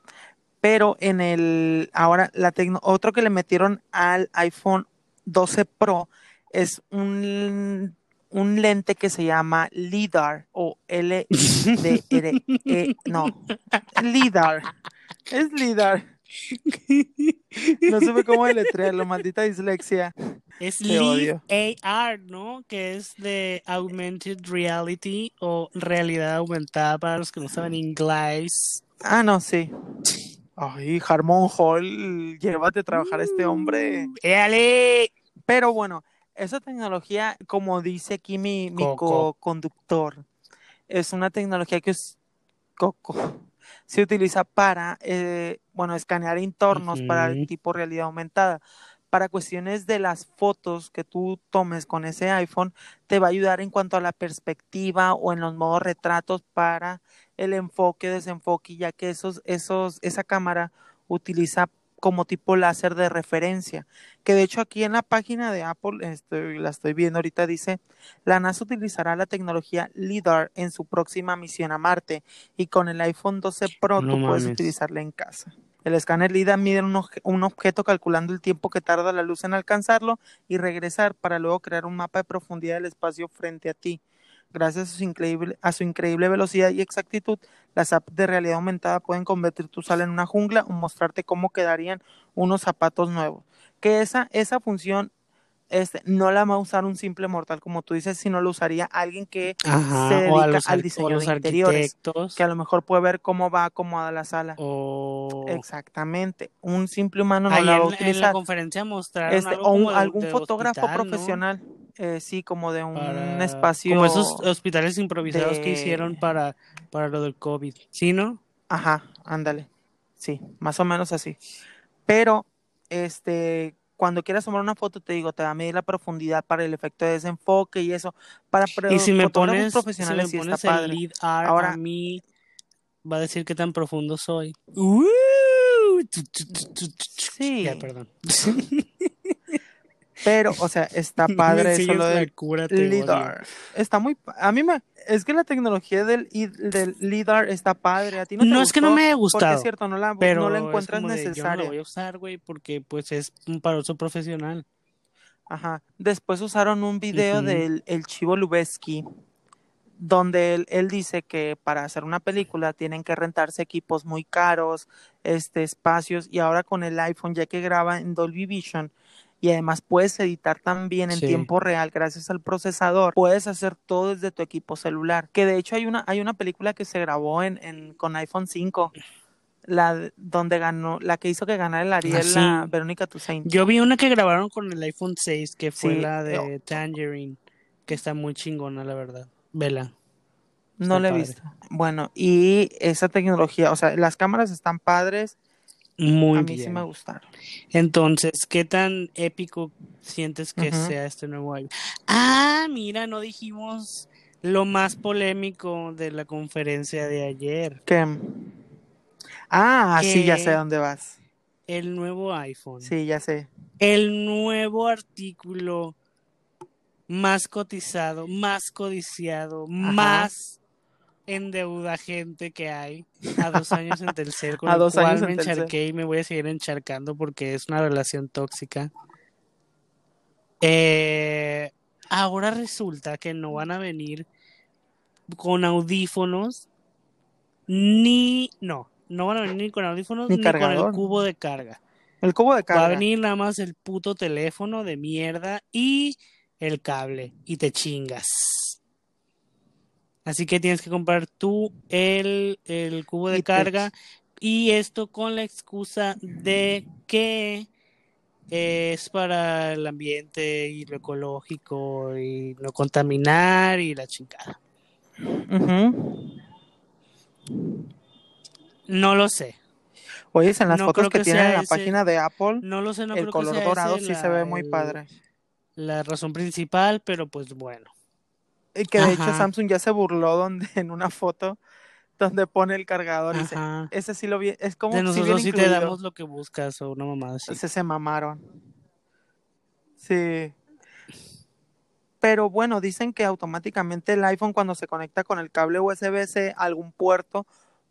pero en el, ahora, la tecno, otro que le metieron al iPhone 12 Pro es un, un lente que se llama LIDAR o L-D-R-E, E, no, LIDAR, es LIDAR. No supe cómo deletrearlo, maldita dislexia. Es Te Live odio. AR, ¿no? Que es de Augmented Reality o realidad aumentada para los que no saben inglés. Ah, no, sí. Ay, Harmon Hall, llévate a trabajar a este hombre. ¡Éale! Pero bueno, esa tecnología, como dice aquí mi, mi Coco. co-conductor, es una tecnología que es Coco. Se utiliza para, eh, bueno, escanear entornos para el tipo realidad aumentada. Para cuestiones de las fotos que tú tomes con ese iPhone, te va a ayudar en cuanto a la perspectiva o en los modos retratos para el enfoque, desenfoque, ya que esos, esos, esa cámara utiliza como tipo láser de referencia. Que de hecho aquí en la página de Apple, estoy, la estoy viendo ahorita, dice, la NASA utilizará la tecnología LIDAR en su próxima misión a Marte y con el iPhone 12 Pro No tú puedes mames. utilizarla en casa. El escáner LIDAR mide un objeto calculando el tiempo que tarda la luz en alcanzarlo y regresar para luego crear un mapa de profundidad del espacio frente a ti. Gracias a su increíble, a su increíble velocidad y exactitud, las apps de realidad aumentada pueden convertir tu sala en una jungla o mostrarte cómo quedarían unos zapatos nuevos. Que esa, esa función este, no la va a usar un simple mortal, como tú dices, sino lo usaría alguien que Ajá, se dedica los, al diseño los de interiores, que a lo mejor puede ver cómo va acomodada la sala. Exactamente. Un simple humano no ahí la va a en, en la utilizar. conferencia mostraron Este, algo o un- algún de fotógrafo hospital, ¿no? Eh, sí, como de un Para- espacio. Como esos hospitales improvisados que hicieron para, para lo del COVID. ¿Sí, no? Ajá, ándale. Sí, más o menos así. Pero, este, cuando quieras tomar una foto, te digo, te va a medir la profundidad para el efecto de desenfoque y eso. Para Y si me pones, si me profesionales sí está pones el padre. lead art Ahora- a mí, va a decir qué tan profundo soy. ¡Uh! Sí. Ya, perdón. Pero, o sea, está padre eso lo del. LIDAR. Está muy, a mí me, es que la tecnología del, del LIDAR está padre. A ti no te No, es que no me haya Porque gustado. es cierto, no la, Pero no la encuentras como de, yo no necesaria. la voy a usar, güey, porque pues es un para uso profesional. Ajá. Después usaron un video del el Chivo Lubeski, donde él, él dice que para hacer una película tienen que rentarse equipos muy caros, este, espacios, y ahora con el iPhone, ya que graba en Dolby Vision, y además puedes editar también en Sí. tiempo real gracias al procesador, puedes hacer todo desde tu equipo celular. Que de hecho hay una, hay una película que se grabó en, en con iPhone 5. La de- donde ganó, la que hizo que ganara el Ariel, Ah, sí. la Verónica Toussaint. Yo vi una que grabaron con el iPhone 6, que fue Sí, la de Tangerine, que está muy chingona, la verdad. Vela. No Está la he visto. Bueno, y esa tecnología, o sea, las cámaras están padres, Muy a mí bien. sí me gustaron. Entonces, ¿qué tan épico sientes que sea este nuevo iPhone? Ah, mira, no dijimos lo más polémico de la conferencia de ayer. Que... Ah, sí, ya Que- sé a dónde vas. El nuevo iPhone. Sí, ya sé. El nuevo artículo más cotizado, más codiciado, más endeuda gente que hay a dos años en Telcel, con A el cual años me encharqué y me voy a seguir encharcando porque es una relación tóxica. Eh, ahora resulta que no van a venir con audífonos ni no, no van a venir con audífonos Ni ni, con el cubo de carga. El cubo de Va a carga. venir nada más el puto teléfono de mierda y el cable y te chingas. Así que tienes que comprar tú el, el cubo de Y carga y esto con la excusa de que es para el ambiente y lo ecológico y no contaminar y la chingada. No lo sé. Oyes, en las No fotos que, que tienen en la ese- página de Apple, No lo sé, no el creo que color sea dorado ese sí se ve muy el- padre. La razón principal, pero pues bueno. Y que de hecho. Samsung ya se burló donde en una foto donde pone el cargador y dice, ese sí lo vi, es como De si nosotros sí te incluido. damos lo que buscas o una mamada así. Ese se mamaron. Sí. Pero bueno, dicen que automáticamente el iPhone cuando se conecta con el cable USB-C a algún puerto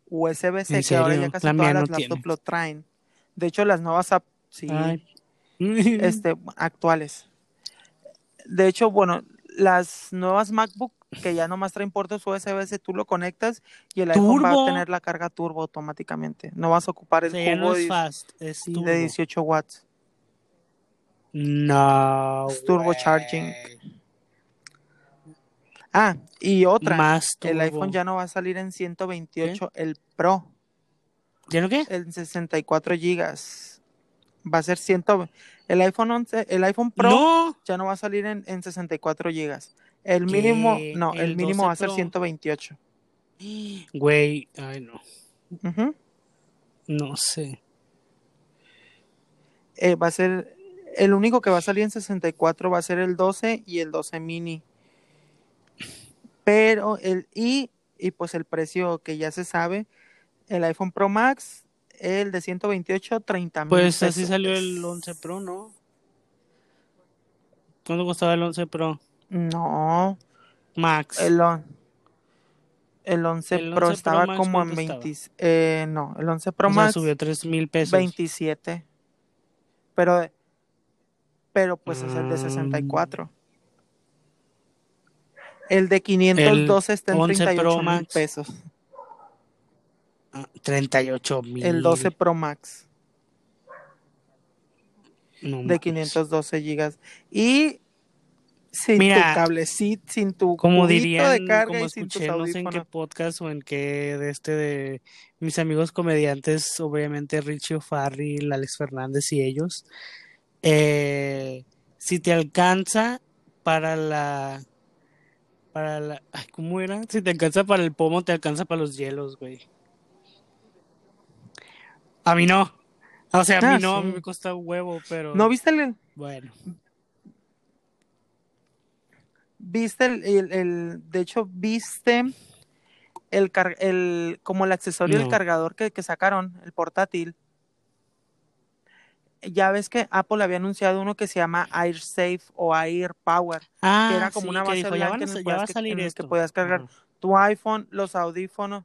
USB-C, ¿En que ahora ya casi La todas las laptops lo traen. De hecho, las nuevas apps, sí, este, actuales. De hecho, bueno, las nuevas MacBook que ya nomás traen puertos USB-C, tú lo conectas y el iPhone va a tener la carga turbo automáticamente. No vas a ocupar el cubo no de, es fast, es sí, turbo. de 18 watts. No. Es turbo charging. Ah, y otra, Más el iPhone ya no va a salir en 128, el Pro, ¿Ya no qué? en 64 gigas. Va a ser 100, el iPhone 11, el iPhone Pro No. ya no va a salir en, en 64 gigas. El mínimo, ¿Qué? no, el, ¿El mínimo 12 va a ser Pro? 128. Güey, ay no. Ujú. No sé. Eh, va a ser, el único que va a salir en 64 va a ser el 12 y el 12 mini. Pero el, y, y pues el precio que ya se sabe, el iPhone Pro Max, el de 128, 30 mil Pues así pesos. salió el 11 Pro, ¿no? ¿Cuánto costaba el 11 Pro? No, Max. el, on- el 11 El Pro 11 Pro estaba Max, como en ¿cuánto 20, eh, no, el 11 Pro o sea, Max subió 3 mil pesos. 27. Pero, pero pues es el de Ah. 64. El de 512 está en 11 Pro 38 mil pesos. Ah, 38 mil. El 12 Pro Max No de mames. 512 gigas. Y sin Mira, tu cablecito, sin tu Como dirían, de carga como y sin tus escuché, no sé en qué podcast o en qué de este de mis amigos comediantes, obviamente Richie O'Farrill, Alex Fernández y ellos. eh, si te alcanza para la para la ay, ¿cómo era? Si te alcanza para el pomo, te alcanza para los hielos, güey. A mí no. O sea, a mí Ah, no, a mí me cuesta un huevo, pero ¿No viste el, bueno. viste el, el- el- de hecho, viste el, car- el como el accesorio del No. cargador que, que sacaron, el portátil? Ya ves que Apple había anunciado uno que se llama AirSafe o Air Power, Ah, que era como sí, una que base dijo, ya, van que va a que- salir que esto. podías cargar tu iPhone, los audífonos,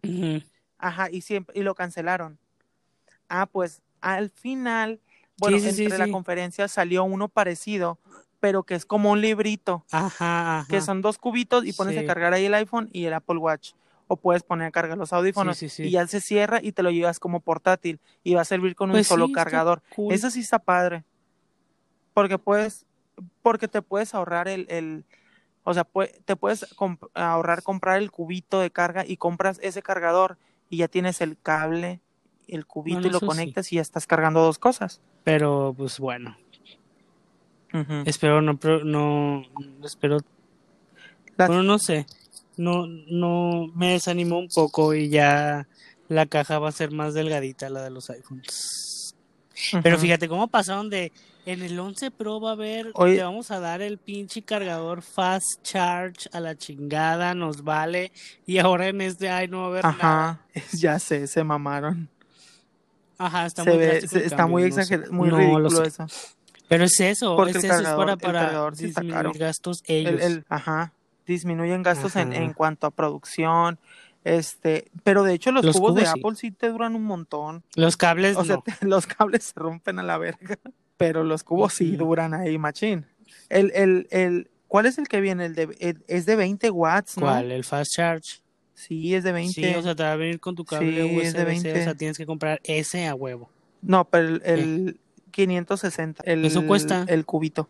ajá, y siempre, y lo cancelaron. Ah, pues al final, bueno, sí, sí, entre la conferencia salió uno parecido, pero que es como un librito, Ajá, ajá. que son dos cubitos y pones a cargar ahí el iPhone y el Apple Watch. O puedes poner a cargar los audífonos y ya se cierra y te lo llevas como portátil y va a servir con un Pues solo cargador. cool. Eso sí está padre. Porque puedes, porque te puedes ahorrar el, el o sea, te puedes comp- ahorrar comprar el cubito de carga y compras ese cargador y ya tienes el cable, el cubito Bueno, y lo sí. conectas y ya estás cargando dos cosas. Pero pues bueno, espero no, no, espero, bueno, no sé, no, no, me desanimó un poco y ya la caja va a ser más delgadita la de los iPhones. Pero fíjate cómo pasaron de, en el 11 Pro va a haber, te vamos a dar el pinche cargador fast charge a la chingada, nos vale, y ahora en este, ay, no va a haber nada. Ajá, ya sé, se mamaron. Ajá, está se muy ve, se- está cambio, muy exagerado, muy No, lo ridículo eso. Pero es eso, Porque es el eso, es para, el para cargador sí está disminuir caro. gastos El- ellos. el- ajá, disminuyen gastos en, Ajá. en cuanto a producción, este, pero de hecho los, Los cubos, de sí. Apple sí te duran un montón. Los cables O sea, no. te- los cables se rompen a la verga, pero los cubos sí duran ahí, machín. El, el, el, ¿cuál es el que viene? El de, el- es de 20 watts, ¿no? ¿Cuál? El fast charge. Sí, es de 20. Sí, o sea, te va a venir con tu cable Sí, es de USB-C, o 20. sea, tienes que comprar ese a huevo. No, pero el, el 560, el, ¿Eso cuesta? el cubito.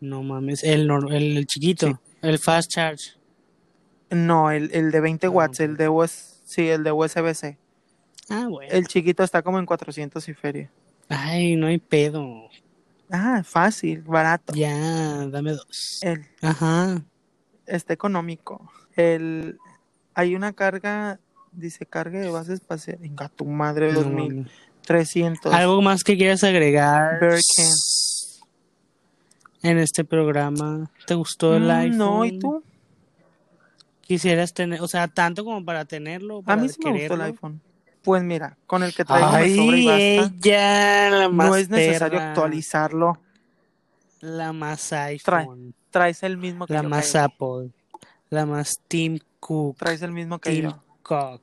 No mames, el, el, el chiquito, Sí. el fast charge. No, el, el de 20 Ah, watts, el de US, sí, el de USB-C. Ah, bueno. El chiquito está como en 400 y feria. Ay, no hay pedo. Ah, fácil, barato. Ya, dame dos. El, Ajá. está económico. El, hay una carga, dice carga de base espacial. Venga, tu madre, No 2300. mames. ¿Algo más que quieras agregar Birkin. en este programa? ¿Te gustó el Mm, iPhone? No, ¿y tú? Quisieras tener, o sea, tanto como para tenerlo, A para mí sí me gustó el iPhone. Pues mira, con el que traigo me sobra y Ay, basta. ella, la más No es necesario actualizarlo. La más iPhone, Traes el mismo que la yo. más. Apple, la más Tim Cook, Traes el mismo que Tim yo. Cook.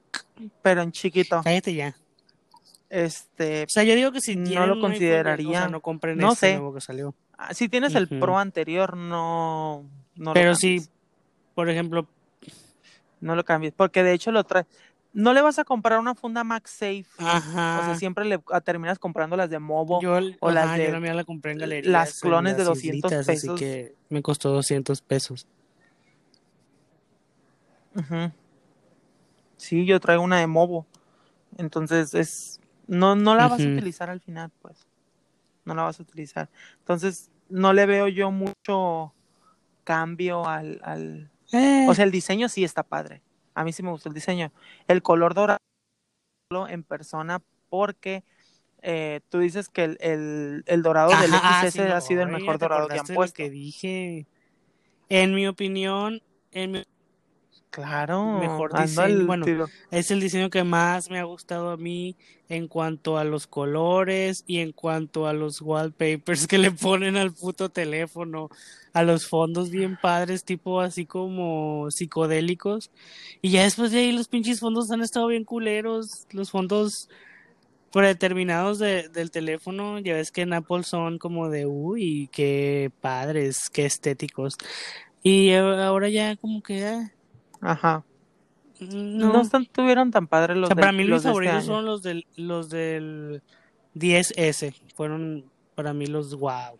Pero en chiquito. Cállate ya. Este, O sea, yo digo que si No lo consideraría. o sea, no compren No este sé. nuevo que salió. ah, si tienes el. Pro anterior, no, no Pero si, por ejemplo, No lo cambies, porque de hecho lo trae. No le vas a comprar una funda MagSafe. ajá, O sea, siempre le ah, terminas comprando las de Movo. yo, o ajá, las yo de- la mía la compré en galerías. las clones de las 200 islitas, pesos. Así que me costó 200 pesos. Ujú. Sí, yo traigo una de Movo. Entonces es no no la vas a utilizar al final, pues. No la vas a utilizar. Entonces no le veo yo mucho cambio al, al... Eh, o sea, el diseño sí está padre. A mí sí me gustó el diseño. El color dorado en persona porque eh, tú dices que el, el, el dorado del XS sí, no, ha sido el mejor ¿te dorado que han puesto. que dije. En mi opinión, en mi- Claro, Mejor diseño, bueno, tiro. es el diseño que más me ha gustado a mí en cuanto a los colores y en cuanto a los wallpapers que le ponen al puto teléfono, a los fondos bien padres, tipo así como psicodélicos. Y ya después de ahí los pinches fondos han estado bien culeros, los fondos predeterminados de, del teléfono, ya ves que en Apple son como de, uy, qué padres, qué estéticos. Y ahora ya como que... ah, Ajá. no, No, están- tuvieron tan padres o los sea, de- para mí los de este favoritos año. son los del, los del 10S. Fueron para mí los wow.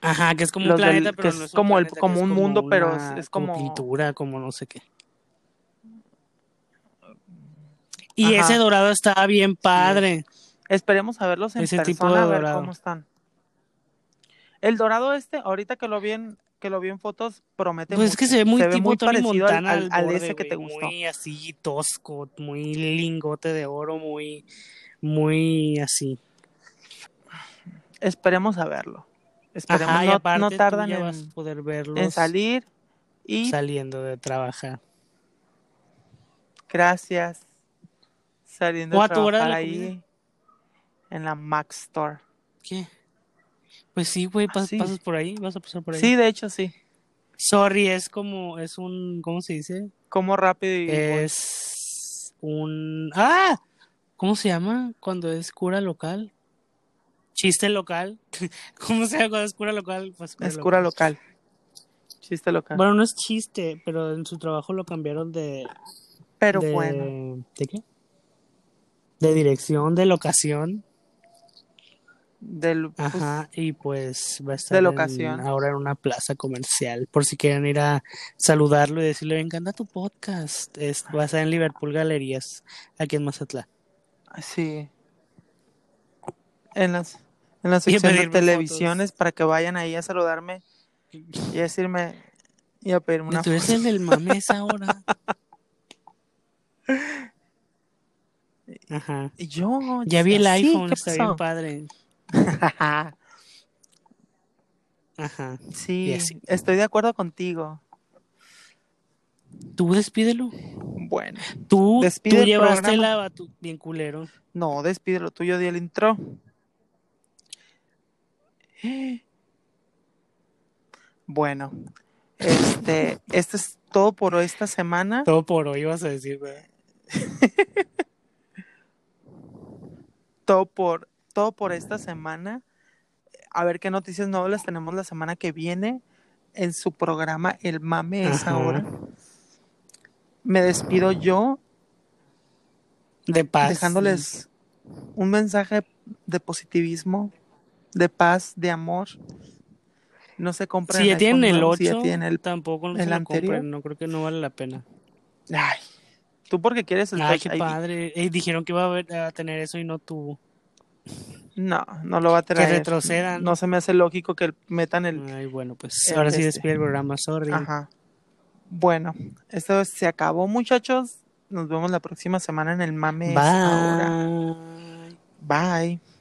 Ajá, que es como un Los del- planeta, que pero es no es un como el- planeta, que como un mundo, pero una- es- es como- pintura, como no sé qué. Y Ajá. ese dorado estaba bien padre. Esperemos a verlos en Ese tipo persona de a ver dorado. cómo están. El dorado este, ahorita que lo vi en, que lo vi en fotos, promete Pues es que se ve muy se ve tipo muy Tony parecido al, Montana al- al al borde, ese que te gustó. Muy así tosco, muy lingote de oro, muy, muy así. Esperemos a verlo. Esperemos, Ajá, no, no tardan en, vas a poder verlos en salir. Y saliendo de trabajar. gracias. Saliendo de trabajar ahí en la Mac Store. ¿Qué? Pues sí, güey, pas- Sí. pasas por ahí, vas a pasar por ahí. Sí, de hecho sí. Sorry, es como, es un, ¿cómo se dice? Como rápido y Es un, ¡ah! ¿Cómo se llama cuando es cura local? Chiste local. ¿Cómo se llama cuando es cura local? Pues es cura local. Chiste local. Bueno, no es chiste, pero en su trabajo lo cambiaron de, Pero de, bueno, ¿de qué? De dirección, de locación. Del, pues, Ajá, y pues va a estar en- locación. ahora en una plaza comercial, por si quieren ir a saludarlo y decirle, me encanta tu podcast. Es, va a estar en Liverpool Galerías, aquí en Mazatlán. sí. En las en la sección de televisiones para que vayan ahí a saludarme y a decirme y a pedirme una Tú eres el del mame esa hora. Ajá. Y Yo, Ya vi el iPhone, ¿qué está bien padre. Ajá. sí, estoy de acuerdo contigo. Tú despídelo. Bueno, Tú, tú el llevaste programa. la batu- bien culero. no, despídelo tuyo di el intro. Bueno, este, esto es todo por esta semana. Todo por hoy vas a decir, güey. todo por todo por esta semana. A ver qué noticias nuevas las tenemos la semana que viene en su programa El Mame es Ajá. ahora. Me despido yo De paz. dejándoles un mensaje de positivismo, de paz, de amor. No se compren Si ya tienen el iPhone nuevo, 8, si ya tienen el tampoco no el se lo anterior. compren. No creo que no vale la pena. Ay, tú porque quieres el Ay, qué padre. Eh, dijeron que iba a, haber- a tener eso y no tuvo. No, no lo va a traer. Que retrocedan. No se me hace lógico que metan el. Ay, bueno, pues el ahora sí este. despide el programa, sorry. Ajá. Bueno, esto se acabó, muchachos. Nos vemos la próxima semana en el Mame ahora. Bye. Bye.